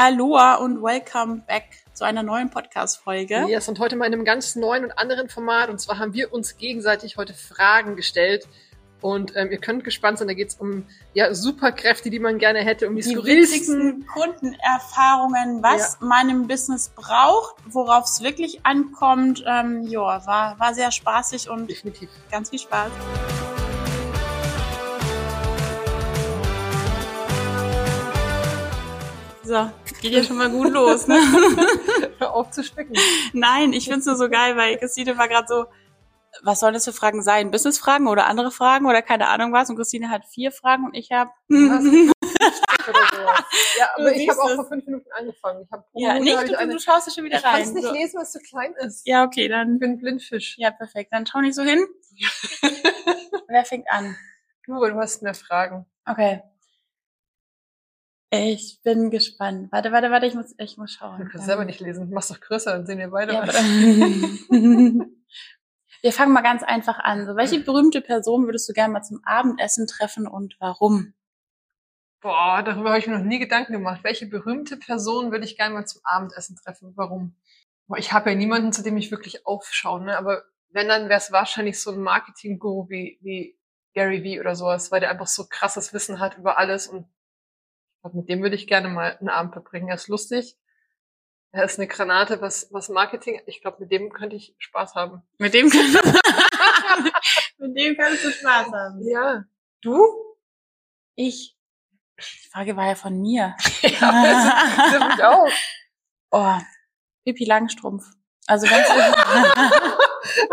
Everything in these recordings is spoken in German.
Aloha und welcome back zu einer neuen Podcast-Folge. Yes, und heute mal in einem ganz neuen und anderen Format. Und zwar haben wir uns gegenseitig heute Fragen gestellt. Und ähm, ihr könnt gespannt sein, da geht es um ja, Superkräfte, die man gerne hätte, um die, Die skurrilsten. Kundenerfahrungen, was man im Business braucht, worauf es wirklich ankommt. Ähm, ja, war, war sehr spaßig und Definitiv. ganz viel Spaß. So, geht ja schon mal gut los, ne? Hör auf zu spicken. Nein, ich find's nur so geil, weil Christine war gerade so, was sollen das für Fragen sein? Business-Fragen oder andere Fragen oder keine Ahnung was? Und Christine hat vier Fragen und ich habe Was? Ja, aber ich habe auch vor fünf Minuten angefangen. Ich hab pro ja, Minute nicht, ich du, eine, du schaust ja schon wieder ich kann es rein. nicht So. lesen, weil es zu klein ist. Ja, okay, Ich dann bin ein Blindfisch. ja perfekt. Dann schau nicht so hin. Wer fängt an? Du, du hast mehr Fragen. Okay. Ich bin gespannt. Warte, warte, warte, ich muss, ich muss schauen. Du kannst selber nicht lesen. Mach's doch größer, dann sehen wir beide. Ja, was. Wir fangen mal ganz einfach an. So, welche berühmte Person würdest du gerne mal zum Abendessen treffen und warum? Boah, darüber habe ich mir noch nie Gedanken gemacht. Welche berühmte Person würde ich gerne mal zum Abendessen treffen? Warum? Boah, ich habe ja niemanden, zu dem ich wirklich aufschaue, ne? Aber wenn, dann wäre es wahrscheinlich so ein Marketing-Guru wie, wie Gary Vee oder sowas, weil der einfach so krasses Wissen hat über alles und ich glaub, mit dem würde ich gerne mal einen Abend verbringen. Er ist lustig. Er ist eine Granate, was, was Marketing, ich glaube, mit dem könnte ich Spaß haben. Mit dem, kann, mit dem kannst du Spaß haben. Ja. Du? Ich. Die Frage war ja von mir. Ja, das ist mich auch. Oh, Pippi Langstrumpf. Also wenn's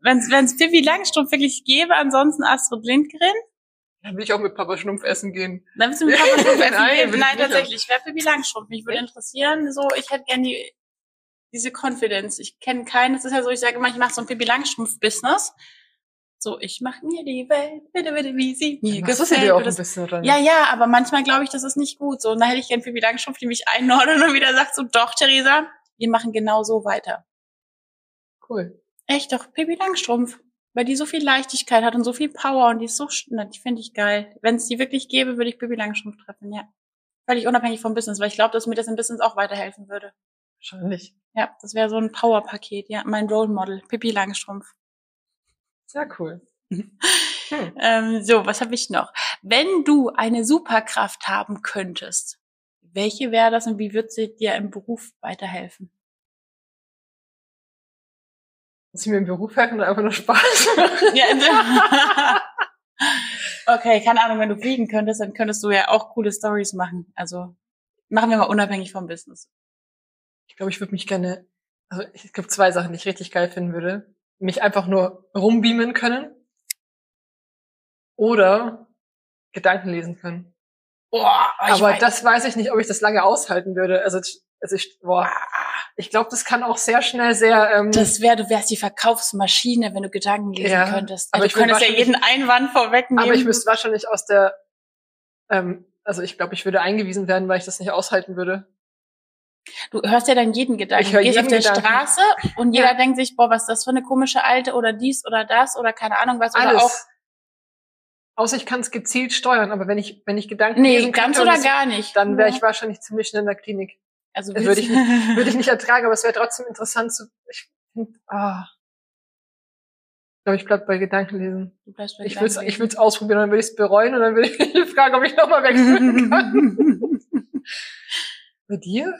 wenn's, wenn's Pippi Langstrumpf wirklich gäbe, ansonsten Astrid Lindgren, Dann will ich auch mit Papa Schnumpf essen gehen. dann bist du mit Papa Schnumpf essen Nein, gehen. Nein, tatsächlich, wäre Pippi Langstrumpf. Mich würde interessieren, so, ich hätte gern die, diese Confidence. Ich kenne keinen, es ist ja so, ich sage immer, ich mache so ein Pippi Langstrumpf-Business. So, ich mache mir die Welt, bitte, bitte, wie sie mir Das ist gefällt. ja auch ein bisschen, nicht? Ja, ja, aber manchmal glaube ich, das ist nicht gut. So, und da hätte ich gern Pippi Langstrumpf, die mich einordnet und wieder sagt so, doch, Theresa, wir machen genau so weiter. Cool. Echt doch, Pippi Langstrumpf. Weil die so viel Leichtigkeit hat und so viel Power und die ist so, na, die finde ich geil. Wenn es die wirklich gäbe, würde ich Pippi Langstrumpf treffen, ja. Völlig unabhängig vom Business, weil ich glaube, dass mir das im Business auch weiterhelfen würde. Wahrscheinlich. Ja, das wäre so ein Power-Paket, ja. Mein Role Model, Pippi Langstrumpf. Sehr cool. Hm. Ähm, so, was habe ich noch? Wenn du eine Superkraft haben könntest, welche wäre das und wie wird sie dir im Beruf weiterhelfen? Muss ich mir im Beruf helfen oder einfach nur Spaß machen? Ja, okay, keine Ahnung, wenn du fliegen könntest, dann könntest du ja auch coole Stories machen. Also machen wir mal unabhängig vom Business. Ich glaube, ich würde mich gerne, also es gibt zwei Sachen, die ich richtig geil finden würde. Mich einfach nur rumbeamen können oder Gedanken lesen können. Boah, Aber das weiß ich nicht, ob ich das lange aushalten würde. Also, also ich, boah, ich glaube, das kann auch sehr schnell sehr, ähm, das wäre, du wärst die Verkaufsmaschine, wenn du Gedanken lesen Ja, könntest. aber Also ich du könntest ja jeden Einwand vorwegnehmen. aber ich müsste wahrscheinlich aus der, ähm, also ich glaube, ich würde eingewiesen werden, weil ich das nicht aushalten würde. Du hörst ja dann jeden Gedanken. Ich hör du gehst auf jeden der Gedanken. Straße und jeder denkt sich, boah, was ist das für eine komische Alte oder dies oder das oder keine Ahnung was. Oder Alles. auch, Außer ich kann es gezielt steuern, aber wenn ich, wenn ich Gedanken nee, lesen ganz könnte und oder gar nicht. dann wäre Ja. ich wahrscheinlich ziemlich schnell in der Klinik. Also das willst- würde ich Würde ich nicht ertragen, aber es wäre trotzdem interessant zu, ich ah. Ich glaube, ich bleib bei Gedankenlesen. Du bleibst bei Ich würde es Gedanken ich will's ausprobieren, dann würde ich es bereuen und dann würde ich mich fragen, ob ich nochmal wechseln kann. Bei dir?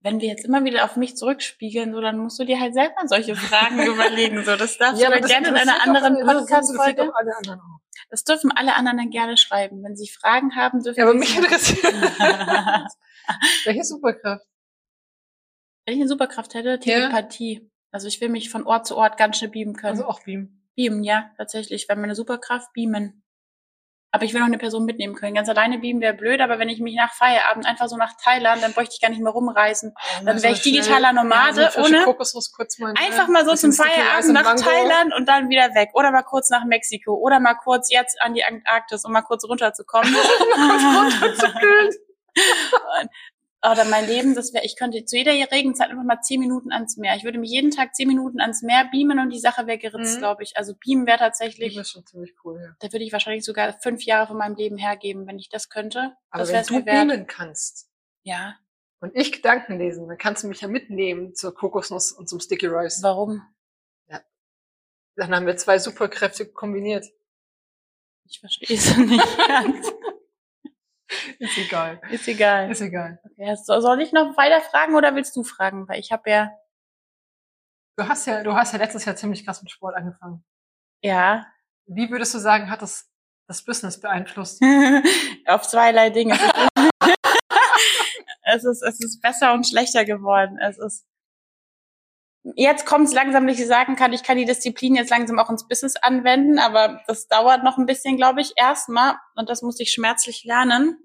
Wenn wir jetzt immer wieder auf mich zurückspiegeln, so, dann musst du dir halt selber solche Fragen überlegen. So, das darfst Ja, du das gerne in einer anderen das Podcast-Folge. Das dürfen alle anderen dann gerne schreiben. Wenn sie Fragen haben, dürfen Ja, aber sie mich sie- interessiert. Welche Superkraft? Wenn ich eine Superkraft hätte, Telepathie. Also ich will mich von Ort zu Ort ganz schnell beamen können. Also auch Beam. Beamen, ja, tatsächlich. Wäre meine Superkraft, beamen. Aber ich will noch eine Person mitnehmen können. Ganz alleine beamen wäre blöd, aber wenn ich mich nach Feierabend einfach so nach Thailand, dann bräuchte ich gar nicht mehr rumreisen. Dann wäre ich digitaler Nomade, ja, so ohne- kurz mal. Einfach mal so zum Feierabend nach Mango. Thailand und dann wieder weg. Oder mal kurz nach Mexiko. Oder mal kurz jetzt an die Antarktis, um mal kurz runterzukommen. runterzukühlen. Oder mein Leben, das wäre, ich könnte zu jeder Regenzeit einfach mal zehn Minuten ans Meer. Ich würde mich jeden Tag zehn Minuten ans Meer beamen und die Sache wäre geritzt, Mhm. glaube ich. Also beamen wäre tatsächlich, Das ist schon ziemlich cool, ja. da würde ich wahrscheinlich sogar fünf Jahre von meinem Leben hergeben, wenn ich das könnte. Aber das wenn du wert. beamen kannst Ja. und ich Gedanken lesen, dann kannst du mich ja mitnehmen zur Kokosnuss und zum Sticky Rice. Warum? Dann haben wir zwei Superkräfte kombiniert. Ich verstehe es nicht ganz. Ist egal. Ist egal. Ist egal. Okay, so- soll ich noch weiter fragen oder willst du fragen? Weil ich habe ja, Du hast ja, du hast ja letztes Jahr ziemlich krass mit Sport angefangen. ja, Wie würdest du sagen, hat das das Business beeinflusst? auf zweierlei Dinge. es ist, es ist besser und schlechter geworden. Es ist, jetzt kommt es langsam, dass ich sagen kann, ich kann die Disziplin jetzt langsam auch ins Business anwenden, aber das dauert noch ein bisschen, glaube ich, erstmal. Und das muss ich schmerzlich lernen.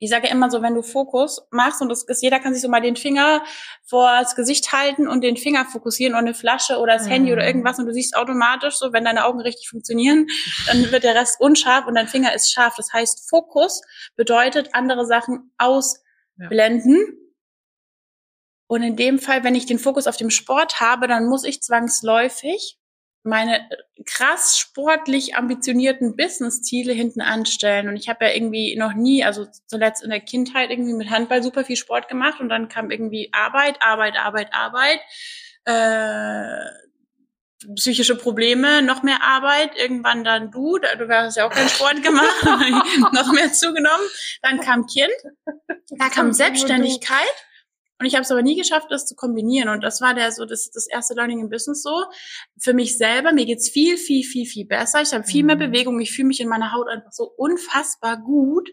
Ich sage immer so, wenn du Fokus machst und das ist, jeder kann sich so mal den Finger vor das Gesicht halten und den Finger fokussieren oder eine Flasche oder das Mhm. Handy oder irgendwas und du siehst automatisch so, wenn deine Augen richtig funktionieren, dann wird der Rest unscharf und dein Finger ist scharf. Das heißt, Fokus bedeutet andere Sachen ausblenden. Und in dem Fall, wenn ich den Fokus auf dem Sport habe, dann muss ich zwangsläufig meine krass sportlich ambitionierten Business-Ziele hinten anstellen. Und ich habe ja irgendwie noch nie, also zuletzt in der Kindheit irgendwie mit Handball super viel Sport gemacht und dann kam irgendwie Arbeit, Arbeit, Arbeit, Arbeit, äh, psychische Probleme, noch mehr Arbeit, irgendwann dann du, du hast ja auch keinen Sport gemacht, noch mehr zugenommen. Dann kam Kind, da kam Selbstständigkeit. Und ich habe es aber nie geschafft, das zu kombinieren. Und das war der so das, das erste Learning im Business so. Für mich selber, mir geht's viel, viel, viel, viel besser. Ich habe viel mehr Mhm. Bewegung. Ich fühle mich in meiner Haut einfach so unfassbar gut.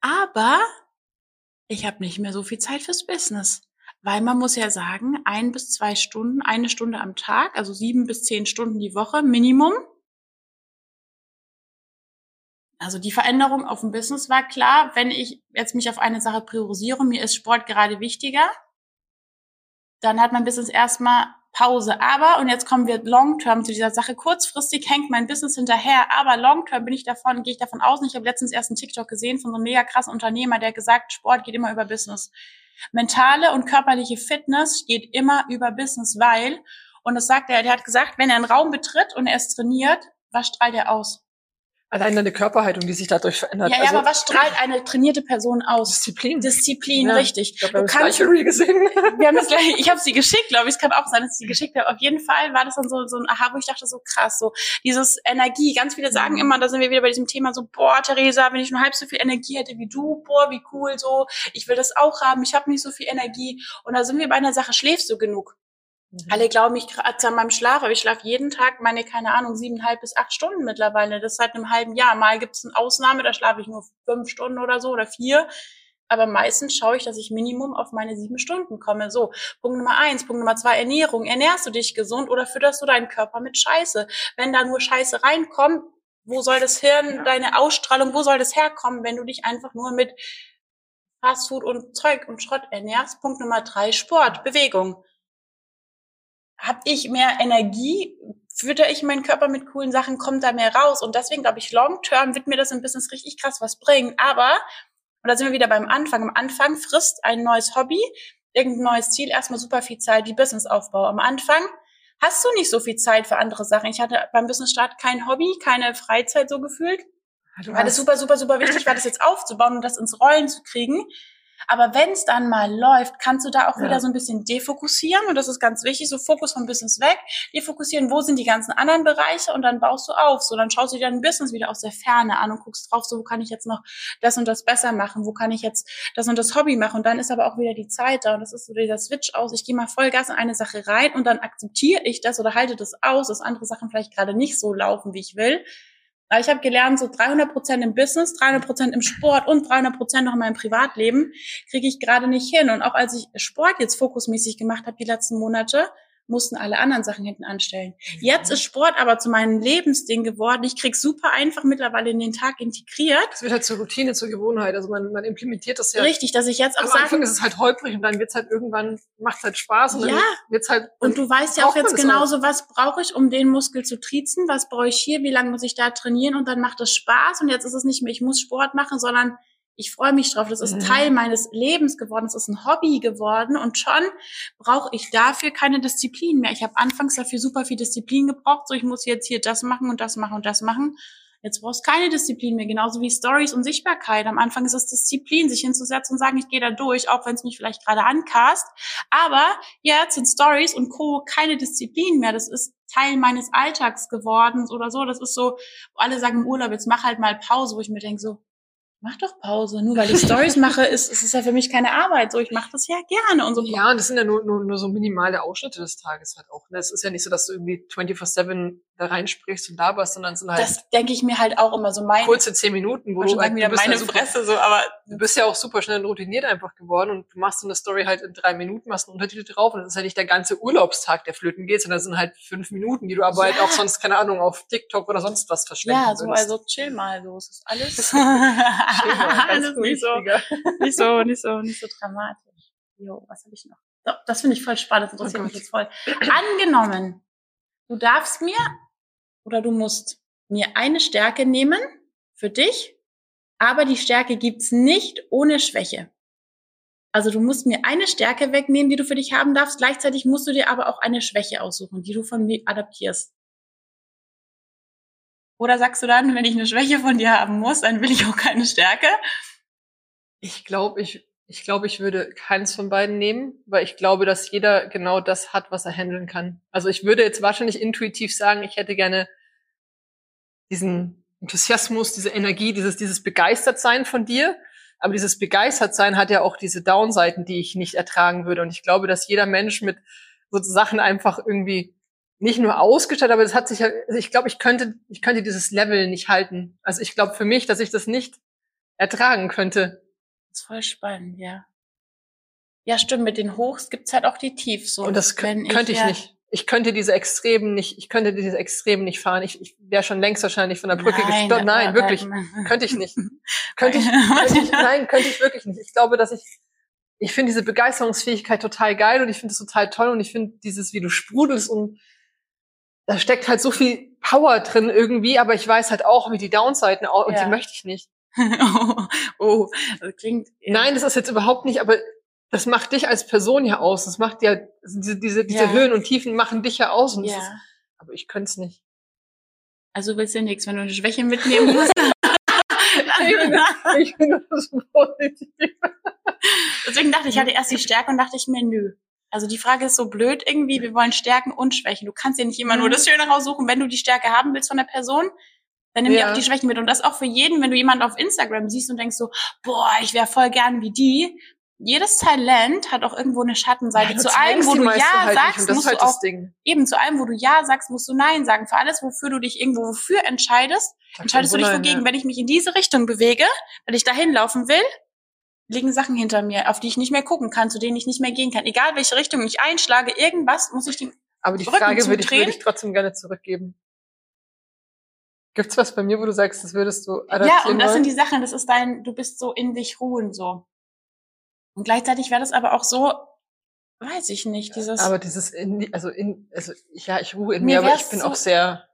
Aber ich habe nicht mehr so viel Zeit fürs Business. Weil man muss ja sagen, ein bis zwei Stunden, eine Stunde am Tag, also sieben bis zehn Stunden die Woche Minimum. Also die Veränderung auf dem Business war klar, wenn ich jetzt mich auf eine Sache priorisiere, mir ist Sport gerade wichtiger, dann hat mein Business erstmal Pause. Aber, und jetzt kommen wir long-term zu dieser Sache, kurzfristig hängt mein Business hinterher, aber long-term bin ich davon, gehe ich davon aus, und ich habe letztens erst einen TikTok gesehen von so einem mega krassen Unternehmer, der gesagt, Sport geht immer über Business. Mentale und körperliche Fitness geht immer über Business, weil, und das sagt er, der hat gesagt, wenn er einen Raum betritt und er ist trainiert, was strahlt er aus? Allein deine Körperhaltung, die sich dadurch verändert. Ja, ja, also, aber was strahlt eine trainierte Person aus? Disziplin. Disziplin, Ja. richtig. ich glaube, wir Du haben das kannst, gleiche gesehen. wir haben das gleich, ich habe sie geschickt, glaube ich. Es kann auch sein, dass ich sie geschickt habe. Auf jeden Fall war das dann so, so ein Aha, wo ich dachte, so krass, so dieses Energie. Ganz viele sagen Mhm. immer, da sind wir wieder bei diesem Thema so, boah, Theresa, wenn ich nur halb so viel Energie hätte wie du, boah, wie cool, so, ich will das auch haben, ich habe nicht so viel Energie. Und da sind wir bei einer Sache, schläfst du genug? Alle glauben, ich kratze an meinem Schlaf, aber ich schlafe jeden Tag meine, keine Ahnung, siebeneinhalb bis acht Stunden mittlerweile. Das seit einem halben Jahr. Mal gibt es eine Ausnahme, da schlafe ich nur fünf Stunden oder so oder vier. Aber meistens schaue ich, dass ich Minimum auf meine sieben Stunden komme. So, Punkt Nummer eins. Punkt Nummer zwei, Ernährung. Ernährst du dich gesund oder fütterst du deinen Körper mit Scheiße? Wenn da nur Scheiße reinkommt, wo soll das Hirn, Ja. deine Ausstrahlung, wo soll das herkommen, wenn du dich einfach nur mit Fastfood und Zeug und Schrott ernährst? Punkt Nummer drei, Sport, Bewegung habe ich mehr Energie, fütter ich meinen Körper mit coolen Sachen, kommt da mehr raus. Und deswegen glaube ich, long term wird mir das im Business richtig krass was bringen. Aber, und da sind wir wieder beim Anfang. Am Anfang frisst ein neues Hobby, irgendein neues Ziel, erstmal super viel Zeit, die Businessaufbau. Am Anfang hast du nicht so viel Zeit für andere Sachen. Ich hatte beim Businessstart kein Hobby, keine Freizeit so gefühlt. Du War das super, super, super wichtig, war das jetzt aufzubauen und das ins Rollen zu kriegen. Aber wenn es dann mal läuft, kannst du da auch Ja. wieder so ein bisschen defokussieren und das ist ganz wichtig, so Fokus vom Business weg, defokussieren, wo sind die ganzen anderen Bereiche und dann baust du auf. So, dann schaust du dir dein Business wieder aus der Ferne an und guckst drauf, so, wo kann ich jetzt noch das und das besser machen, wo kann ich jetzt das und das Hobby machen und dann ist aber auch wieder die Zeit da und das ist so dieser Switch aus, ich gehe mal Vollgas in eine Sache rein und dann akzeptiere ich das oder halte das aus, dass andere Sachen vielleicht gerade nicht so laufen, wie ich will. Aber ich habe gelernt, so 300 Prozent im Business, 300 Prozent im Sport und 300 Prozent noch in meinem Privatleben kriege ich gerade nicht hin. Und auch als ich Sport jetzt fokusmäßig gemacht habe die letzten Monate, mussten alle anderen Sachen hinten anstellen. Jetzt ist Sport aber zu meinem Lebensding geworden. Ich krieg super einfach mittlerweile in den Tag integriert. Es wird halt zur Routine, zur Gewohnheit. Also man, man implementiert das ja. Richtig, dass ich jetzt auch Am Anfang sage, ist es halt holprig und dann wird's halt irgendwann, macht's halt Spaß und dann Ja. wird's halt. Und du weißt ja auch jetzt genauso, was brauche ich, um den Muskel zu triezen, was brauche ich hier, wie lange muss ich da trainieren und dann macht es Spaß und jetzt ist es nicht mehr, ich muss Sport machen, sondern Ich freue mich drauf. Das ist Mhm. Teil meines Lebens geworden. Es ist ein Hobby geworden. Und schon brauche ich dafür keine Disziplin mehr. Ich habe anfangs dafür super viel Disziplin gebraucht. So, ich muss jetzt hier das machen und das machen und das machen. Jetzt brauchst du keine Disziplin mehr, genauso wie Stories und Sichtbarkeit. Am Anfang ist es Disziplin, sich hinzusetzen und sagen, ich gehe da durch, auch wenn es mich vielleicht gerade ankast. Aber jetzt sind Stories und Co. keine Disziplin mehr. Das ist Teil meines Alltags geworden oder so. Das ist so, wo alle sagen im Urlaub, jetzt mach halt mal Pause, wo ich mir denke so, mach doch Pause. Nur weil ich Stories mache, ist, ist es ja für mich keine Arbeit. So, ich mache das ja gerne und so. Ja, und das sind ja nur, nur, nur so minimale Ausschnitte des Tages halt auch. Ne? Es ist ja nicht so, dass du irgendwie 24-7 da reinsprichst und laberst, sondern es sind halt Das denke ich mir halt auch immer so mein, kurze zehn Minuten, wo ich du, halt, wieder bist ja meine super, Fresse so, aber du bist ja auch super schnell routiniert einfach geworden und du machst so eine Story halt in drei Minuten, machst einen Untertitel drauf und das ist halt nicht der ganze Urlaubstag, der flöten geht, sondern das sind halt fünf Minuten, die du aber halt Ja. auch sonst, keine Ahnung, auf TikTok oder sonst was verschwenden ja, so würdest. also chill mal, so es ist alles, Chill mal, alles nicht so, nicht so, nicht so, nicht so dramatisch. Jo, was habe ich noch? Das finde ich voll spannend, das interessiert Oh mich jetzt voll. Angenommen, du darfst mir oder du musst mir eine Stärke nehmen für dich, aber die Stärke gibt's nicht ohne Schwäche. Also du musst mir eine Stärke wegnehmen, die du für dich haben darfst. Gleichzeitig musst du dir aber auch eine Schwäche aussuchen, die du von mir adaptierst. Oder sagst du dann, wenn ich eine Schwäche von dir haben muss, dann will ich auch keine Stärke? Ich glaube, ich, ich glaube, ich würde keins von beiden nehmen, weil ich glaube, dass jeder genau das hat, was er handeln kann. Also ich würde jetzt wahrscheinlich intuitiv sagen, ich hätte gerne diesen Enthusiasmus, diese Energie, dieses, dieses Begeistertsein von dir. Aber dieses Begeistertsein hat ja auch diese Downseiten, die ich nicht ertragen würde. Und ich glaube, dass jeder Mensch mit so Sachen einfach irgendwie nicht nur ausgestattet, aber es hat sich ja, also ich glaube, ich könnte, ich könnte dieses Level nicht halten. Also ich glaube für mich, dass ich das nicht ertragen könnte. Das ist voll spannend, ja. Ja, stimmt, mit den Hochs gibt's halt auch die Tiefs. So. Und das könnte ich ja- nicht. Ich könnte diese Extremen nicht, ich könnte diese Extremen nicht fahren. Ich, ich wäre schon längst wahrscheinlich von der Brücke Nein, gestorben. Nein, wirklich. Könnte ich nicht. Könnte ich, könnte ich, nein, könnte ich wirklich nicht. Ich glaube, dass ich, ich finde diese Begeisterungsfähigkeit total geil und ich finde es total toll und ich finde dieses, wie du sprudelst und da steckt halt so viel Power drin irgendwie, aber ich weiß halt auch, wie die Downseiten auch, und Ja. die möchte ich nicht. Oh, oh, das klingt. ja. Nein, das ist jetzt überhaupt nicht, aber das macht dich als Person ja aus. Das macht ja, diese, diese, diese Ja. Höhen und Tiefen machen dich ja aus. Das ist, Ja. aber ich könnte es nicht. Also willst du nichts, wenn du eine Schwäche mitnehmen musst. ich bin das positiv. Deswegen dachte ich, ich hatte erst die Stärke und dachte ich mir, nö. Also die Frage ist so blöd irgendwie, wir wollen Stärken und Schwächen. Du kannst ja nicht immer nur Mhm. das Schöne raussuchen, wenn du die Stärke haben willst von der Person, dann nimm dir Ja. auch die Schwächen mit. Und das auch für jeden, wenn du jemanden auf Instagram siehst und denkst so, boah, ich wäre voll gern wie die. Jedes Talent hat auch irgendwo eine Schattenseite. Ja, zu allem, wo du Ja halt sagst, das musst halt du auch das Ding. eben zu allem, wo du Ja sagst, musst du Nein sagen. Für alles, wofür du dich irgendwo wofür entscheidest, entscheidest du dich Nein, wogegen. ja. Wenn ich mich in diese Richtung bewege, weil ich dahin laufen will, liegen Sachen hinter mir, auf die ich nicht mehr gucken kann, zu denen ich nicht mehr gehen kann. Egal welche Richtung ich einschlage, irgendwas muss ich dem. Aber die Rücken Frage würde ich, würde ich trotzdem gerne zurückgeben. Gibt's was bei mir, wo du sagst, das würdest du Ja, adaptieren und das wollen? sind die Sachen, das ist dein, du bist so in dich ruhen so. Und gleichzeitig wäre das aber auch so, weiß ich nicht, dieses. aber dieses, in, also in, also ja, ich ruhe in Mir mir, aber ich bin so- auch sehr,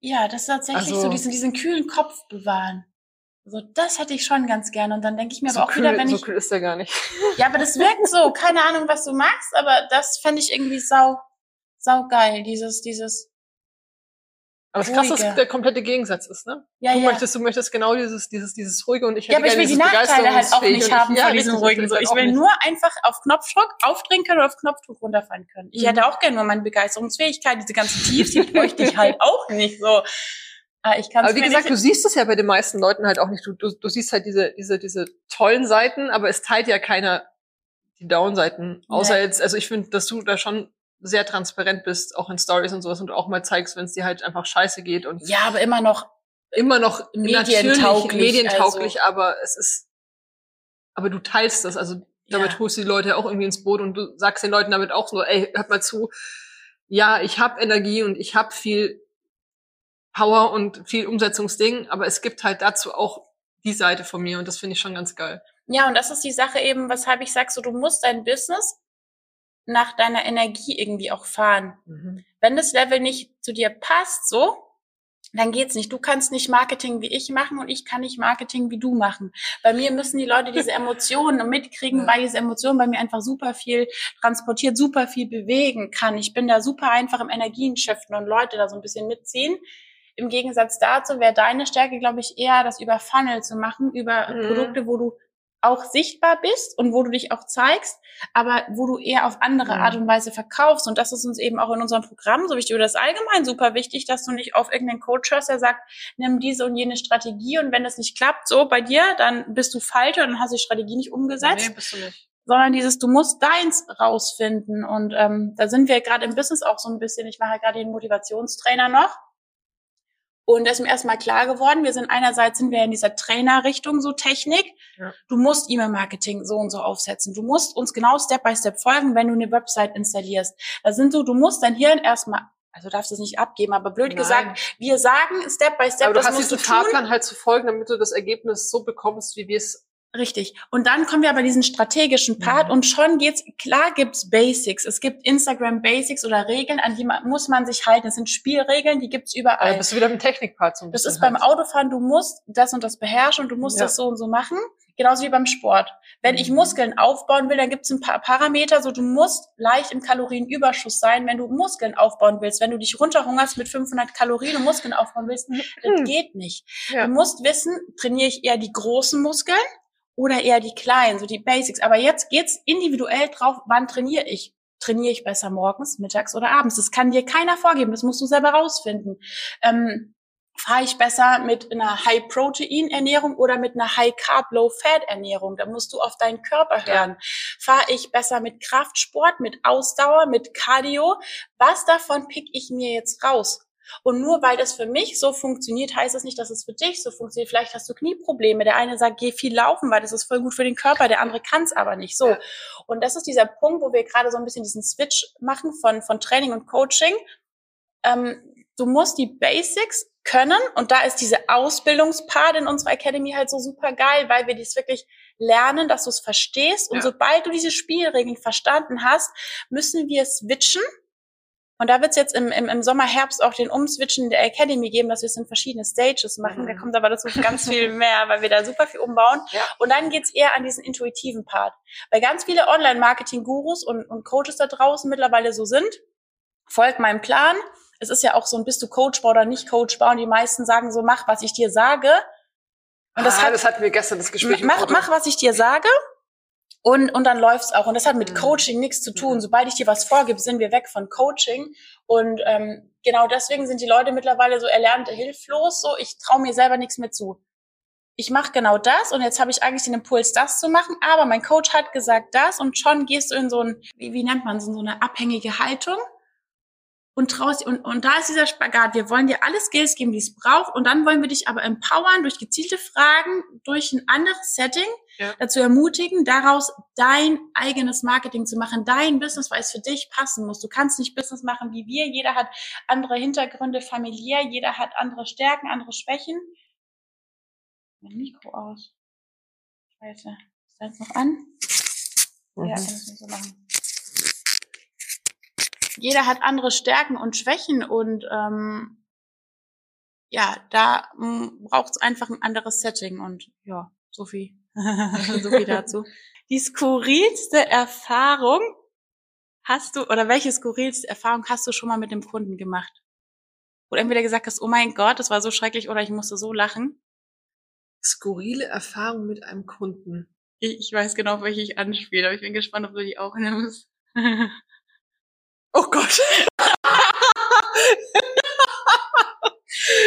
Ja, das ist tatsächlich Also- so, diesen, diesen kühlen Kopf bewahren. So, das hätte ich schon ganz gerne. Und dann denke ich mir so aber auch kühl, wieder, wenn so ich. kühl ist der gar nicht. Ja, aber das wirkt so. Keine Ahnung, was du magst, aber das fände ich irgendwie sau, sau geil. Dieses, dieses. Aber das krass, dass Ruhige. der komplette Gegensatz ist, ne? Ja, du ja. möchtest, du möchtest genau dieses, dieses, dieses ruhige und ich hätte Ja, aber ich will die Nachteile halt auch nicht haben ich- von ja, diesem ruhigen. So, will ich will nicht. nur einfach auf Knopfdruck aufdrehen können oder auf Knopfdruck runterfallen können. Ich Mhm. hätte auch gerne nur meine Begeisterungsfähigkeit, diese ganzen Tiefs, die bräuchte ich halt auch nicht so. Ah, Ich Aber wie gesagt, du siehst es ja bei den meisten Leuten halt auch nicht. Du, du, du siehst halt diese, diese, diese tollen Seiten, aber es teilt ja keiner die Down-Seiten. Außer Nee. jetzt, also ich finde, dass du da schon sehr transparent bist, auch in Stories und sowas und auch mal zeigst, wenn es dir halt einfach scheiße geht und ja, aber immer noch immer noch Medientauglich, natürlich medientauglich, also. aber es ist, aber du teilst das, also damit Ja. holst du die Leute auch irgendwie ins Boot und du sagst den Leuten damit auch so, ey, hört mal zu, ja, ich habe Energie und ich habe viel Power und viel Umsetzungsding, aber es gibt halt dazu auch die Seite von mir und das finde ich schon ganz geil. Ja, und das ist die Sache eben, weshalb ich sage, so du musst dein Business nach deiner Energie irgendwie auch fahren. Wenn das Level nicht zu dir passt, so, dann geht's nicht. Du kannst nicht Marketing wie ich machen und ich kann nicht Marketing wie du machen. Bei mir müssen die Leute diese Emotionen mitkriegen, weil diese Emotionen bei mir einfach super viel transportiert, super viel bewegen kann. Ich bin da super einfach im Energien shiften und Leute da so ein bisschen mitziehen. Im Gegensatz dazu wäre deine Stärke, glaube ich, eher das über Funnel zu machen, über mhm. Produkte, wo du auch sichtbar bist und wo du dich auch zeigst, aber wo du eher auf andere Art und Weise verkaufst. Und das ist uns eben auch in unserem Programm so wichtig oder das ist allgemein super wichtig, dass du nicht auf irgendeinen Coach hörst, der sagt, nimm diese und jene Strategie und wenn das nicht klappt, so bei dir, dann bist du falsch und dann hast du die Strategie nicht umgesetzt. Nee, bist du nicht. Sondern dieses, du musst deins rausfinden. Und ähm, da sind wir gerade im Business auch so ein bisschen, ich mache gerade den Motivationstrainer noch und da ist mir erstmal klar geworden, wir sind einerseits sind wir in dieser Trainerrichtung so Technik. Ja. Du musst E-Mail-Marketing so und so aufsetzen. Du musst uns genau Step by Step folgen, wenn du eine Website installierst. Da sind so, du musst dein Hirn erstmal also darfst du es nicht abgeben, aber blöd Nein. gesagt, wir sagen Step by Step, aber du hast diesen Fahrplan halt zu folgen, damit du das Ergebnis so bekommst, wie wir es Richtig. Und dann kommen wir aber diesen strategischen Part mhm. und schon geht's, klar gibt's Basics. Es gibt Instagram Basics oder Regeln, an die man, muss man sich halten. Das sind Spielregeln, die gibt's überall. Also bist du wieder im Technikpart ein Das ist halt. beim Autofahren, du musst das und das beherrschen und du musst ja. das so und so machen. Genauso wie beim Sport. Wenn mhm. ich Muskeln aufbauen will, dann gibt's ein paar Parameter, so du musst leicht im Kalorienüberschuss sein, wenn du Muskeln aufbauen willst. Wenn du dich runterhungerst mit 500 Kalorien und Muskeln aufbauen willst, das geht nicht. Ja. Du musst wissen, trainiere ich eher die großen Muskeln oder eher die kleinen, so die Basics. Aber jetzt geht's individuell drauf, wann trainiere ich? Trainiere ich besser morgens, mittags oder abends? Das kann dir keiner vorgeben, das musst du selber rausfinden. Ähm, Fahre ich besser mit einer High-Protein-Ernährung oder mit einer High-Carb, Low-Fat-Ernährung? Da musst du auf deinen Körper hören. Fahre ich besser mit Kraftsport, mit Ausdauer, mit Cardio? Was davon pick ich mir jetzt raus? Und nur weil das für mich so funktioniert, heißt das nicht, dass es für dich so funktioniert. Vielleicht hast du Knieprobleme. Der eine sagt, geh viel laufen, weil das ist voll gut für den Körper. Der andere kann es aber nicht. So. Und das ist dieser Punkt, wo wir gerade so ein bisschen diesen Switch machen von, von Training und Coaching. Ähm, du musst die Basics können und da ist diese Ausbildungspart in unserer Academy halt so super geil, weil wir dies wirklich lernen, dass du es verstehst und ja. sobald du diese Spielregeln verstanden hast, müssen wir switchen und da wird es jetzt im, im, im Sommer, Herbst auch den Umswitchen der Academy geben, dass wir es in verschiedene Stages machen. Mhm. Da kommt aber dazu ganz viel mehr, weil wir da super viel umbauen. Ja. Und dann geht's eher an diesen intuitiven Part. Weil ganz viele Online-Marketing-Gurus und, und Coaches da draußen mittlerweile so sind, folgt meinem Plan. Es ist ja auch so ein, bist du coachbar oder nicht coachbar? Und die meisten sagen so, mach, was ich dir sage. Und das, ah, hat, das hatten wir gestern das Gespräch. Mach, mach, was ich dir sage. Und, und dann läuft's auch. Und das hat mit mhm. Coaching nichts zu tun. Mhm. Sobald ich dir was vorgebe, sind wir weg von Coaching. Und ähm, genau deswegen sind die Leute mittlerweile so erlernte hilflos. So, ich traue mir selber nichts mehr zu. Ich mache genau das und jetzt habe ich eigentlich den Impuls, das zu machen, aber mein Coach hat gesagt das und schon gehst du in so ein, wie, wie nennt man so eine abhängige Haltung und traust und, und da ist dieser Spagat. Wir wollen dir alle Skills geben, die es braucht und dann wollen wir dich aber empowern durch gezielte Fragen, durch ein anderes Setting, ja. dazu ermutigen, daraus dein eigenes Marketing zu machen, dein Business, weil es für dich passen muss. Du kannst nicht Business machen wie wir. Jeder hat andere Hintergründe familiär, jeder hat andere Stärken, andere Schwächen. Mein Mikro aus. Scheiße. Ist das noch an? Mhm. Ja, kann ich nicht so machen jeder hat andere Stärken und Schwächen und ähm, ja, da braucht es einfach ein anderes Setting und ja, so viel, so viel dazu. Die skurrilste Erfahrung hast du oder welche skurrilste Erfahrung hast du schon mal mit dem Kunden gemacht? Wo du entweder gesagt hast, oh mein Gott, das war so schrecklich oder ich musste so lachen. Skurrile Erfahrung mit einem Kunden. Ich, ich weiß genau, auf welche ich anspiele, aber ich bin gespannt, ob du die auch nimmst. Oh Gott.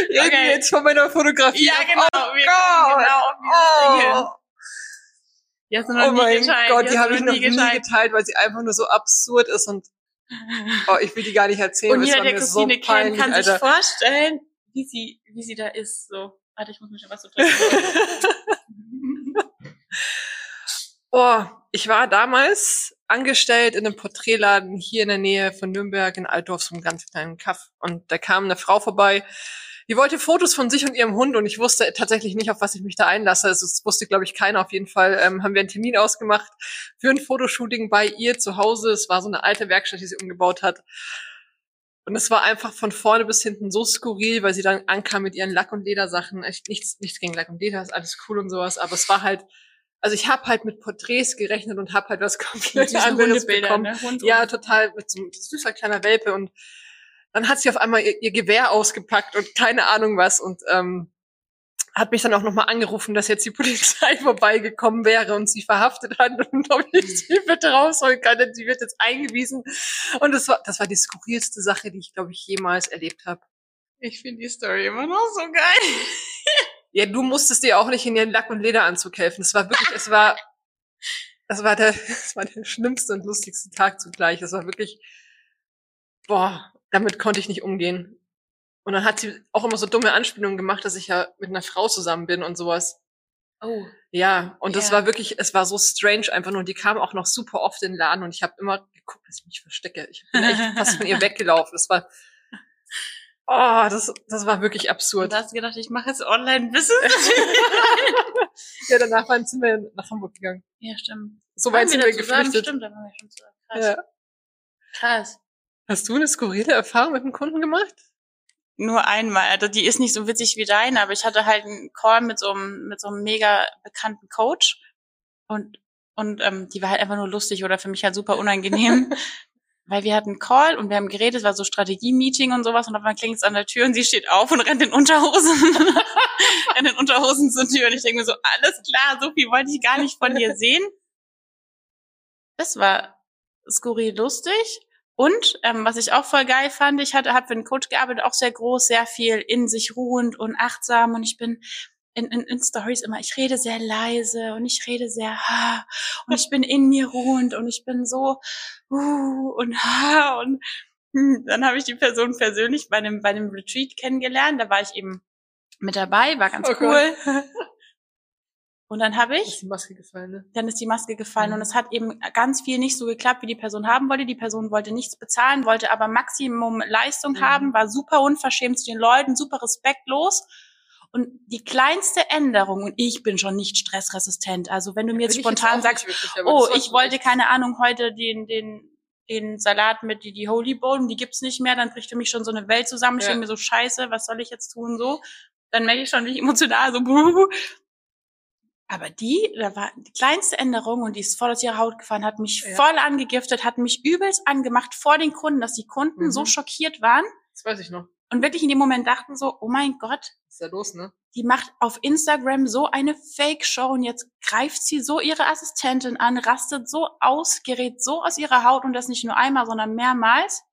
Reden okay. wir jetzt von meiner Fotografie. Ja, genau. Oh wir Gott. genau auf die hast du noch oh nie mein geteilt. Gott, die, die habe ich noch nie geteilt. geteilt, weil sie einfach nur so absurd ist und oh, ich will die gar nicht erzählen. Und jeder, der Christine so kennt, kann Alter. sich vorstellen, wie sie, wie sie da ist. So, warte, ich muss mich schon was so trinken. oh, ich war damals angestellt in einem Porträtladen hier in der Nähe von Nürnberg in Altdorf, so einem ganz kleinen Kaff. Und da kam eine Frau vorbei, die wollte Fotos von sich und ihrem Hund und ich wusste tatsächlich nicht, auf was ich mich da einlasse. Also es wusste, glaube ich, keiner. Auf jeden Fall ähm, haben wir einen Termin ausgemacht für ein Fotoshooting bei ihr zu Hause. Es war so eine alte Werkstatt, die sie umgebaut hat. Und es war einfach von vorne bis hinten so skurril, weil sie dann ankam mit ihren Lack- und Ledersachen. Echt nichts, nichts gegen Lack und Leder, ist alles cool und sowas. Aber es war halt, also ich habe halt mit Porträts gerechnet und habe halt was komplett anderes bekommen. Ne? Ja, total mit so einem süßer kleiner Welpe und dann hat sie auf einmal ihr, ihr Gewehr ausgepackt und keine Ahnung was und ähm, hat mich dann auch nochmal angerufen, dass jetzt die Polizei vorbeigekommen wäre und sie verhaftet hat und ob ich sie bitte rausholen kann, denn sie wird jetzt eingewiesen. Und das war, das war die skurrilste Sache, die ich, glaube ich, jemals erlebt habe. Ich finde die Story immer noch so geil. ja, du musstest dir auch nicht in ihren Lack- und Lederanzug helfen. Es war wirklich, es war, das war der, das war der schlimmste und lustigste Tag zugleich. Es war wirklich, boah, damit konnte ich nicht umgehen. Und dann hat sie auch immer so dumme Anspielungen gemacht, dass ich ja mit einer Frau zusammen bin und sowas. Oh. Ja, und das war wirklich, es war so strange einfach nur. Und die kam auch noch super oft in den Laden und ich habe immer geguckt, dass ich mich verstecke. Ich bin echt fast von ihr weggelaufen. Das war, oh, das, das war wirklich absurd. Und da hast du gedacht, ich mache jetzt Online-Business? ja, danach sind wir nach Hamburg gegangen. Ja, stimmt. So weit sind wir geflüchtet. Stimmt, da waren wir schon zusammen. Krass. Ja. Krass. Hast du eine skurrile Erfahrung mit einem Kunden gemacht? nur einmal. Also die ist nicht so witzig wie deine, aber ich hatte halt einen Call mit so einem, mit so einem mega bekannten Coach und, und ähm, die war halt einfach nur lustig oder für mich halt super unangenehm. weil wir hatten einen Call und wir haben geredet, es war so Strategie-Meeting und sowas und auf einmal klingt es an der Tür und sie steht auf und rennt in Unterhosen, in den Unterhosen zur Tür und ich denke mir so, alles klar, so viel wollte ich gar nicht von dir sehen. Das war skurril lustig und ähm, was ich auch voll geil fand, ich hatte habe für einen Coach gearbeitet, auch sehr groß, sehr viel in sich ruhend und achtsam. Und ich bin in, in, in Stories immer, ich rede sehr leise und ich rede sehr ha und ich bin in mir ruhend und ich bin so uh, und ha und hm, dann habe ich die Person persönlich bei einem bei einem Retreat kennengelernt, da war ich eben mit dabei, war ganz oh cool. Und dann habe ich. Ist die Maske gefallen, ne? Dann ist die Maske gefallen mhm. und es hat eben ganz viel nicht so geklappt, wie die Person haben wollte. Die Person wollte nichts bezahlen, wollte aber Maximum Leistung mhm. haben, war super unverschämt zu den Leuten, super respektlos. Und die kleinste Änderung, und ich bin schon nicht stressresistent, also wenn du mir jetzt spontan jetzt sagst, wirklich, oh, ich wollte, keine Ahnung, heute den, den, den Salat mit die, die Holy Bowl, die gibt's nicht mehr, dann bricht für mich schon so eine Welt zusammen. Ich ja. denke mir so, scheiße, was soll ich jetzt tun, so. Dann merke ich schon, wie ich emotional so, buh, aber die, da war die kleinste Änderung und die ist voll aus ihrer Haut gefallen, hat mich ja. voll angegiftet, hat mich übelst angemacht vor den Kunden, dass die Kunden mhm. so schockiert waren. Das weiß ich noch. Und wirklich in dem Moment dachten so, oh mein Gott. Was ist da los, ne? Die macht auf Instagram so eine Fake-Show und jetzt greift sie so ihre Assistentin an, rastet so aus, gerät so aus ihrer Haut und das nicht nur einmal, sondern mehrmals.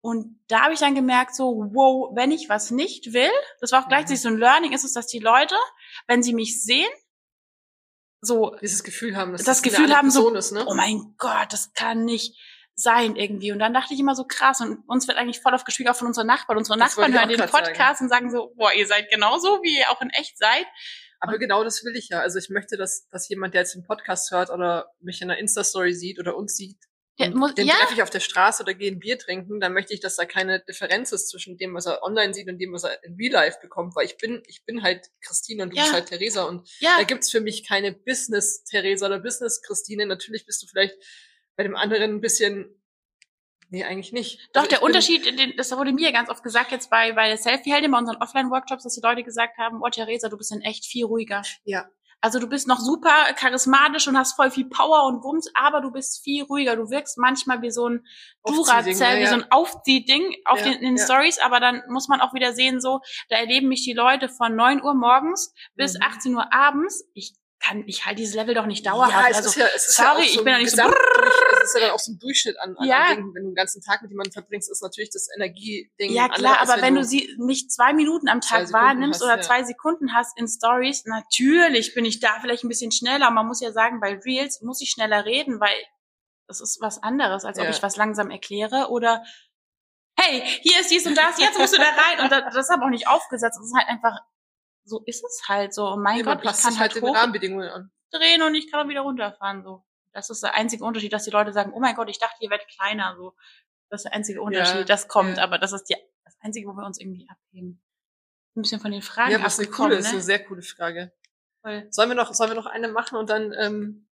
Und da habe ich dann gemerkt, so, wow, wenn ich was nicht will, das war auch gleichzeitig mhm. so ein Learning, ist es, dass die Leute, wenn sie mich sehen, so dieses Gefühl haben, dass das, das Gefühl haben so, ist, ne? oh mein Gott, das kann nicht sein irgendwie. Und dann dachte ich immer so krass und uns wird eigentlich voll auf gespielt auch von unseren Nachbarn. Unsere das Nachbarn hören den Podcast sagen. und sagen so, boah, ihr seid genauso, wie ihr auch in echt seid. Aber und genau das will ich ja. Also ich möchte, dass, dass jemand, der jetzt den Podcast hört oder mich in einer Insta-Story sieht oder uns sieht, ja, muss, den ja. treffe ich auf der Straße oder gehe ein Bier trinken, dann möchte ich, dass da keine Differenz ist zwischen dem, was er online sieht und dem, was er in Real Life bekommt, weil ich bin, ich bin halt Christine und du ja. bist halt Theresa und ja. da gibt's für mich keine Business Theresa oder Business Christine. Natürlich bist du vielleicht bei dem anderen ein bisschen Nee, eigentlich nicht. Doch, also der Unterschied, den, das wurde mir ganz oft gesagt jetzt bei, bei der Selfie-Heldin, bei unseren Offline-Workshops, dass die Leute gesagt haben, oh Theresa, du bist in echt viel ruhiger. Ja, also du bist noch super charismatisch und hast voll viel Power und Wumms, aber du bist viel ruhiger. Du wirkst manchmal wie so ein Duracell, wie so ein Aufziehding auf ja, den, in den ja. Stories, aber dann muss man auch wieder sehen, so, da erleben mich die Leute von neun Uhr morgens bis mhm. 18 Uhr abends. Ich kann, ich halte dieses Level doch nicht dauerhaft. Ja, es also, ist ja, es ist sorry, ja so ich bin ja nicht so. Es ist ja dann auch so ein Durchschnitt an, an, ja. Dingen, wenn du den ganzen Tag mit jemandem verbringst, ist natürlich das Energieding. Ja klar, andere, aber wenn, du sie nicht zwei Minuten am Tag wahrnimmst hast, oder ja. zwei Sekunden hast in Stories, natürlich bin ich da vielleicht ein bisschen schneller. Man muss ja sagen, bei Reels muss ich schneller reden, weil das ist was anderes, als ob ich was langsam erkläre oder hey, hier ist dies und das, jetzt musst du da rein. Und das, das habe auch nicht aufgesetzt. Das ist halt einfach so ist es halt so. Oh mein ja, Gott, ich kann halt, halt den Rahmenbedingungen an. drehen und ich kann wieder runterfahren. So, das ist der einzige Unterschied, dass die Leute sagen: Oh mein Gott, ich dachte, ihr werdet kleiner. So, das ist der einzige Unterschied. Ja, das kommt, ja. aber das ist die, das einzige, wo wir uns irgendwie abheben. Ein bisschen von den Fragen Ja, was eine coole, ne? ist eine sehr coole Frage. Voll. Sollen wir noch, sollen wir noch eine machen und dann ähm,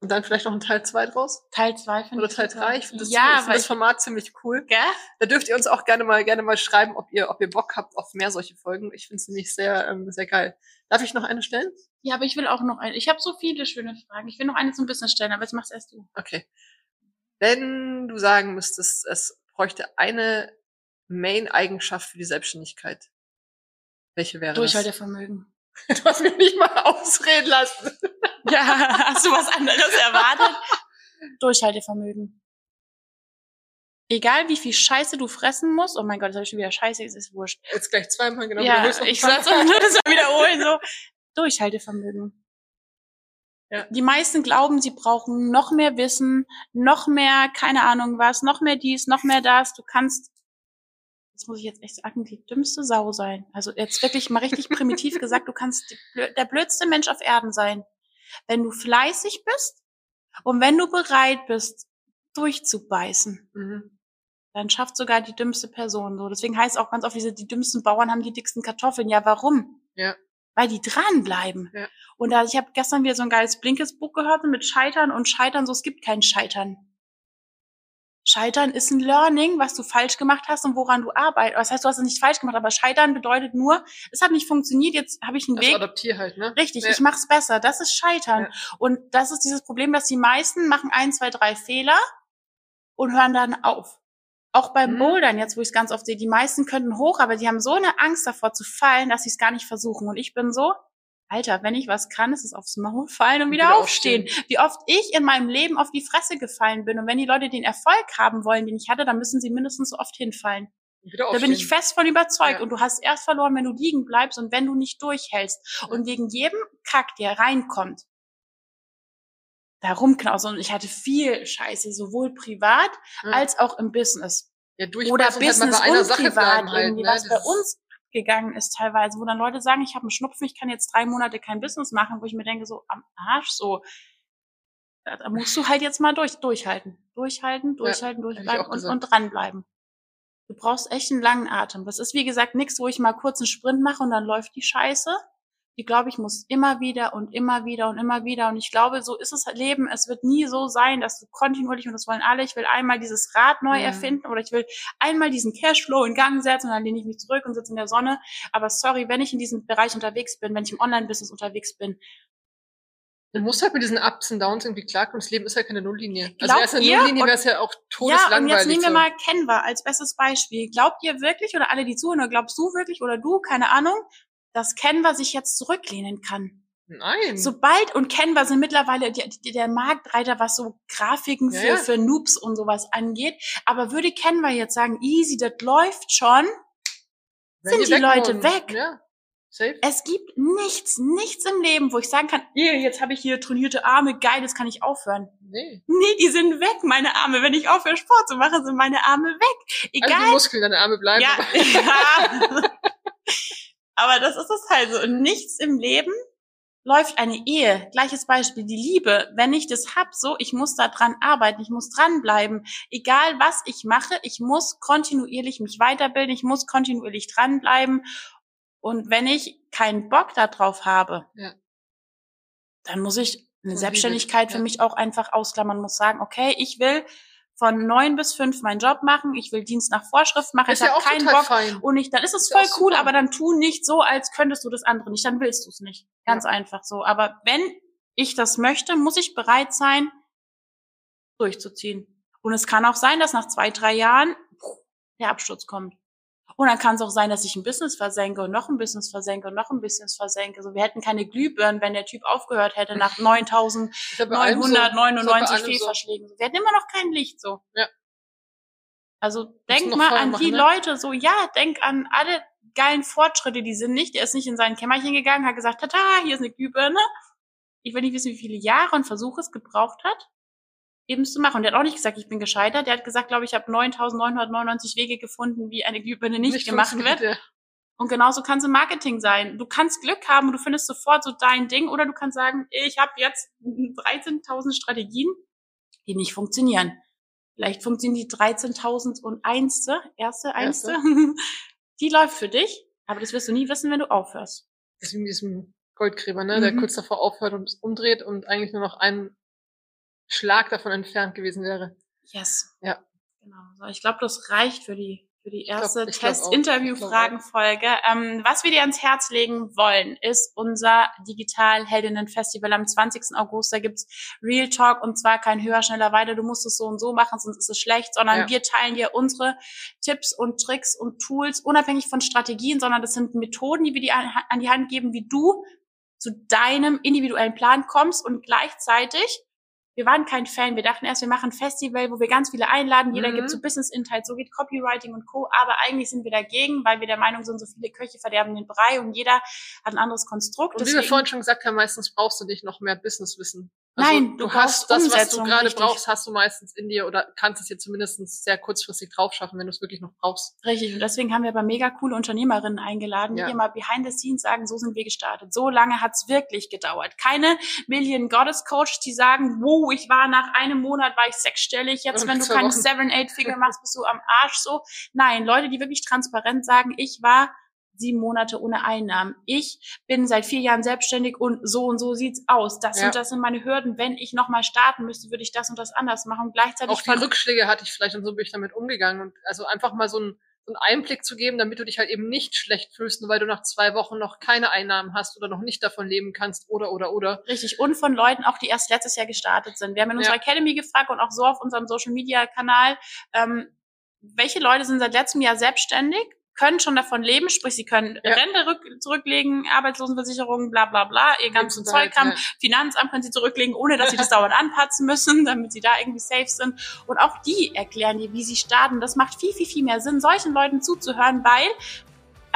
Und dann vielleicht noch ein Teil 2 draus? Teil 2 finde Oder ich. Teil super. 3? Ich finde das, ja, ich find das Format ziemlich cool. gell? Da dürft ihr uns auch gerne mal, gerne mal schreiben, ob ihr, ob ihr Bock habt auf mehr solche Folgen. Ich finde es nämlich sehr, ähm, sehr geil. Darf ich noch eine stellen? Ja, aber ich will auch noch eine. Ich habe so viele schöne Fragen. Ich will noch eine zum Business stellen, aber jetzt machst erst du. Okay. Wenn du sagen müsstest, es bräuchte eine Main-Eigenschaft für die Selbstständigkeit. Welche wäre Durchhaltevermögen. Das? Du hast mich nicht mal ausreden lassen. Ja, hast du was anderes erwartet? Durchhaltevermögen. Egal wie viel Scheiße du fressen musst, oh mein Gott, jetzt habe ich schon wieder Scheiße, es ist wurscht. Jetzt gleich zweimal, genau. ja, ich sag's nur das mal wiederholen, so. Durchhaltevermögen. Ja. Die meisten glauben, sie brauchen noch mehr Wissen, noch mehr, keine Ahnung was, noch mehr dies, noch mehr das. Du kannst, das muss ich jetzt echt sagen, die dümmste Sau sein. Also jetzt wirklich mal richtig primitiv gesagt, du kannst die, der blödste Mensch auf Erden sein. Wenn du fleißig bist und wenn du bereit bist, durchzubeißen Mhm. dann schafft sogar die dümmste Person so. Deswegen heißt auch ganz oft, diese, die dümmsten Bauern haben die dicksten Kartoffeln. Ja, warum? Ja. Weil die dranbleiben. Ja. Und da, ich habe gestern wieder so ein geiles Blinkes-Buch gehört mit Scheitern und Scheitern, so es gibt kein Scheitern. Scheitern ist ein Learning, was du falsch gemacht hast und woran du arbeitest. Das heißt, du hast es nicht falsch gemacht, aber Scheitern bedeutet nur, es hat nicht funktioniert, jetzt habe ich einen Also Weg, adaptier halt, ne? Richtig, Ja. ich mach's besser. Das ist Scheitern. Ja. Und das ist dieses Problem, dass die meisten machen ein, zwei, drei Fehler und hören dann auf. Auch beim Mhm. Bouldern, jetzt wo ich es ganz oft sehe, die meisten könnten hoch, aber die haben so eine Angst davor zu fallen, dass sie es gar nicht versuchen. Und ich bin so, Alter, wenn ich was kann, ist es aufs Maul fallen und wieder, Wieder aufstehen. Wie oft ich in meinem Leben auf die Fresse gefallen bin. Und wenn die Leute den Erfolg haben wollen, den ich hatte, dann müssen sie mindestens so oft hinfallen. Da bin ich aufstehen. fest von überzeugt. Ja. Und du hast erst verloren, wenn du liegen bleibst und wenn du nicht durchhältst. Und wegen jedem Kack, der reinkommt, da rumknausen. Und ich hatte viel Scheiße, sowohl privat Ja. als auch im Business. ja, Oder halt Business bei einer und Sache privat halt, irgendwie, ne? was bei Das ist- uns gegangen ist teilweise, wo dann Leute sagen, ich habe einen Schnupfen, ich kann jetzt drei Monate kein Business machen, wo ich mir denke, so am Arsch, so, da musst du halt jetzt mal durch, durchhalten. Durchhalten, durchhalten, ich durchbleiben und, und dranbleiben. Du brauchst echt einen langen Atem. Das ist, wie gesagt, nichts, wo ich mal kurz einen Sprint mache und dann läuft die Scheiße. Die, glaube ich, muss immer wieder und immer wieder und immer wieder. Und ich glaube, so ist es halt Leben. Es wird nie so sein, dass du kontinuierlich, und das wollen alle, ich will einmal dieses Rad neu Mhm. erfinden oder ich will einmal diesen Cashflow in Gang setzen und dann lehne ich mich zurück und sitze in der Sonne. Aber sorry, wenn ich in diesem Bereich unterwegs bin, wenn ich im Online-Business unterwegs bin, Du musst halt mit diesen Ups und Downs irgendwie klarkommen. Das Leben ist ja keine Nulllinie. Also Glaubt wäre es eine ihr? Nulllinie, Und- wäre es ja auch Ja, und todeslangweilig. jetzt nehmen wir mal Canva als bestes Beispiel. Glaubt ihr wirklich oder alle, die zuhören, oder glaubst du wirklich oder du, keine Ahnung, dass Canva sich jetzt zurücklehnen kann? Nein. Sobald, und Canva sind mittlerweile die, die, der Marktreiter, was so Grafiken für, ja. für Noobs und sowas angeht. Aber würde Canva jetzt sagen, easy, das läuft schon, Wenn sind die Leute wohnen. weg. Ja. Safe. es gibt nichts, nichts im Leben, wo ich sagen kann, "Ih, jetzt habe ich hier trainierte Arme, geil, jetzt kann ich aufhören. Nee. Nee, die sind weg, meine Arme. Wenn ich aufhöre, Sport zu machen, sind meine Arme weg. Egal. Also die Muskeln, deine Arme bleiben. Ja, ja. Aber das ist es halt so. Und nichts im Leben läuft eine Ehe. Gleiches Beispiel, die Liebe. Wenn ich das hab, so, ich muss da dran arbeiten, ich muss dranbleiben. Egal was ich mache, ich muss kontinuierlich mich weiterbilden, ich muss kontinuierlich dranbleiben. Und wenn ich keinen Bock darauf habe, Ja. dann muss ich eine Selbstständigkeit für mich auch einfach ausklammern, muss sagen, okay, ich will von neun bis fünf meinen Job machen, ich will Dienst nach Vorschrift machen, ist ich ja habe keinen Bock fein. und nicht, dann ist es Ist ja voll cool, super. aber dann tu nicht so, als könntest du das andere nicht, dann willst du es nicht. Ganz einfach so. Aber wenn ich das möchte, muss ich bereit sein, durchzuziehen. Und es kann auch sein, dass nach zwei, drei Jahren der Absturz kommt. Und dann kann es auch sein, dass ich ein Business versenke und noch ein Business versenke und noch ein Business versenke. So, wir hätten keine Glühbirnen, wenn der Typ aufgehört hätte nach 9000 Ist ja bei allem so. 999 Ist ja bei allem so. Fehlverschlägen. Wir hätten immer noch kein Licht so. Ja. Also denk mal an machen, die ne? Leute so, ja, denk an alle geilen Fortschritte, die sind nicht. Der ist nicht in sein Kämmerchen gegangen, hat gesagt, tata, hier ist eine Glühbirne. Ich will nicht wissen, wie viele Jahre und Versuche es gebraucht hat, eben zu machen. Und der hat auch nicht gesagt, ich bin gescheitert. Der hat gesagt, glaube ich, ich habe 9999 Wege gefunden, wie eine Glühbirne nicht, gemacht funktioniert, wird. Und genauso kann es im Marketing sein. Du kannst Glück haben und du findest sofort so dein Ding oder du kannst sagen, ich habe jetzt 13.000 Strategien, die nicht funktionieren. Vielleicht funktionieren die 13.001. Erste, einste. Die läuft für dich, aber das wirst du nie wissen, wenn du aufhörst. Das ist wie mit diesem Goldgräber, ne? der Mhm. kurz davor aufhört und es umdreht und eigentlich nur noch ein Schlag davon entfernt gewesen wäre. Yes. Ja. Genau. So, ich glaube, das reicht für die für die erste. Test-Interview-Fragenfolge. Ähm, was wir dir ans Herz legen wollen, ist unser Digital-Heldinnen-Festival am 20. August. Da gibt's Real Talk und zwar kein höher, schneller, weiter. Du musst es so und so machen, sonst ist es schlecht, sondern Ja. wir teilen dir unsere Tipps und Tricks und Tools, unabhängig von Strategien, sondern das sind Methoden, die wir dir an an die Hand geben, wie du zu deinem individuellen Plan kommst und gleichzeitig wir waren kein Fan. Wir dachten erst, wir machen ein Festival, wo wir ganz viele einladen. Jeder Mhm. gibt so Business Insights, so geht Copywriting und Co. Aber eigentlich sind wir dagegen, weil wir der Meinung sind, so viele Köche verderben den Brei und jeder hat ein anderes Konstrukt. Und wie wir vorhin schon gesagt haben, meistens brauchst du nicht noch mehr Businesswissen. Also Nein, du, du hast das, was du gerade richtig. brauchst, hast du meistens in dir oder kannst es dir zumindest sehr kurzfristig drauf schaffen, wenn du es wirklich noch brauchst. Richtig. Und deswegen haben wir aber mega coole Unternehmerinnen eingeladen, Ja. die immer behind the scenes sagen, so sind wir gestartet. So lange hat's wirklich gedauert. Keine Million Goddess Coach, die sagen, wow, ich war nach einem Monat, war ich sechsstellig. Jetzt, wenn du keine Wochen. Seven, Eight Figure machst, bist du am Arsch so. Nein, Leute, die wirklich transparent sagen, ich war sieben Monate ohne Einnahmen. Ich bin seit vier Jahren selbstständig und so und so sieht's aus. Das Ja. und das sind meine Hürden. Wenn ich nochmal starten müsste, würde ich das und das anders machen. Und gleichzeitig Auch die Rückschläge hatte ich vielleicht und so bin ich damit umgegangen. Und also einfach mal so einen, so einen Einblick zu geben, damit du dich halt eben nicht schlecht fühlst, nur weil du nach zwei Wochen noch keine Einnahmen hast oder noch nicht davon leben kannst oder oder oder. Richtig. Und von Leuten auch, die erst letztes Jahr gestartet sind. Wir haben in unserer Ja. Academy gefragt und auch so auf unserem Social Media Kanal, ähm, welche Leute sind seit letztem Jahr selbstständig, können schon davon leben, sprich, sie können Ja. Rente rück, zurücklegen, Arbeitslosenversicherung, bla bla bla, ihr ganzen Zeug haben, ja. Finanzamt können sie zurücklegen, ohne dass sie das dauernd anpatzen müssen, damit sie da irgendwie safe sind. Und auch die erklären dir, wie sie starten. Das macht viel, viel, viel mehr Sinn, solchen Leuten zuzuhören, weil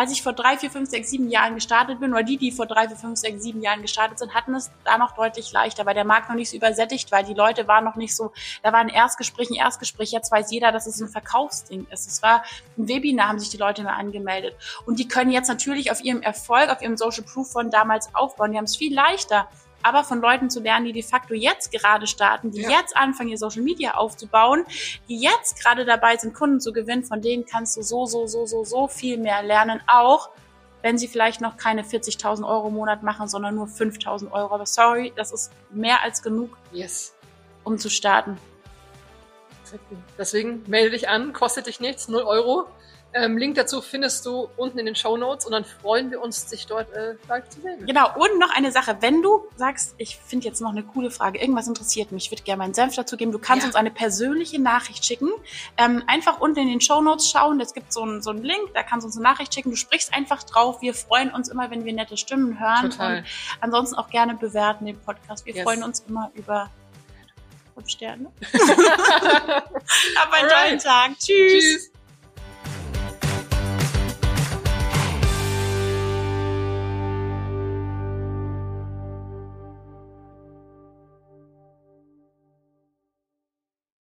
als ich vor drei, vier, fünf, sechs, sieben Jahren gestartet bin, oder die, die vor drei, vier, fünf, sechs, sieben Jahren gestartet sind, hatten es da noch deutlich leichter, weil der Markt noch nicht so übersättigt war. Die Leute waren noch nicht so, da war ein Erstgespräch, ein Erstgespräch. Jetzt weiß jeder, dass es ein Verkaufsding ist. Es war ein Webinar, haben sich die Leute mehr angemeldet. Und die können jetzt natürlich auf ihrem Erfolg, auf ihrem Social Proof von damals aufbauen. Die haben es viel leichter. Aber von Leuten zu lernen, die de facto jetzt gerade starten, die Ja. jetzt anfangen, ihr Social Media aufzubauen, die jetzt gerade dabei sind, Kunden zu gewinnen, von denen kannst du so, so, so, so, so viel mehr lernen, auch wenn sie vielleicht noch keine 40.000 Euro im Monat machen, sondern nur 5.000 Euro. Aber sorry, das ist mehr als genug, Yes. um zu starten. Deswegen melde dich an, kostet dich nichts, 0 Euro. Ähm, Link dazu findest du unten in den Show Notes und dann freuen wir uns, dich dort äh, live zu sehen. Genau, und noch eine Sache. Wenn du sagst, ich finde jetzt noch eine coole Frage, irgendwas interessiert mich, ich würde gerne meinen Senf dazu geben, du kannst Ja. uns eine persönliche Nachricht schicken. Ähm, einfach unten in den Show Notes schauen, es gibt so einen, so einen Link, da kannst du uns eine Nachricht schicken. Du sprichst einfach drauf. Wir freuen uns immer, wenn wir nette Stimmen hören. Total. Und ansonsten auch gerne bewerten den Podcast. Wir Yes. freuen uns immer über fünf Sterne. Hab einen Alright. tollen Tag. Tschüss. Tschüss.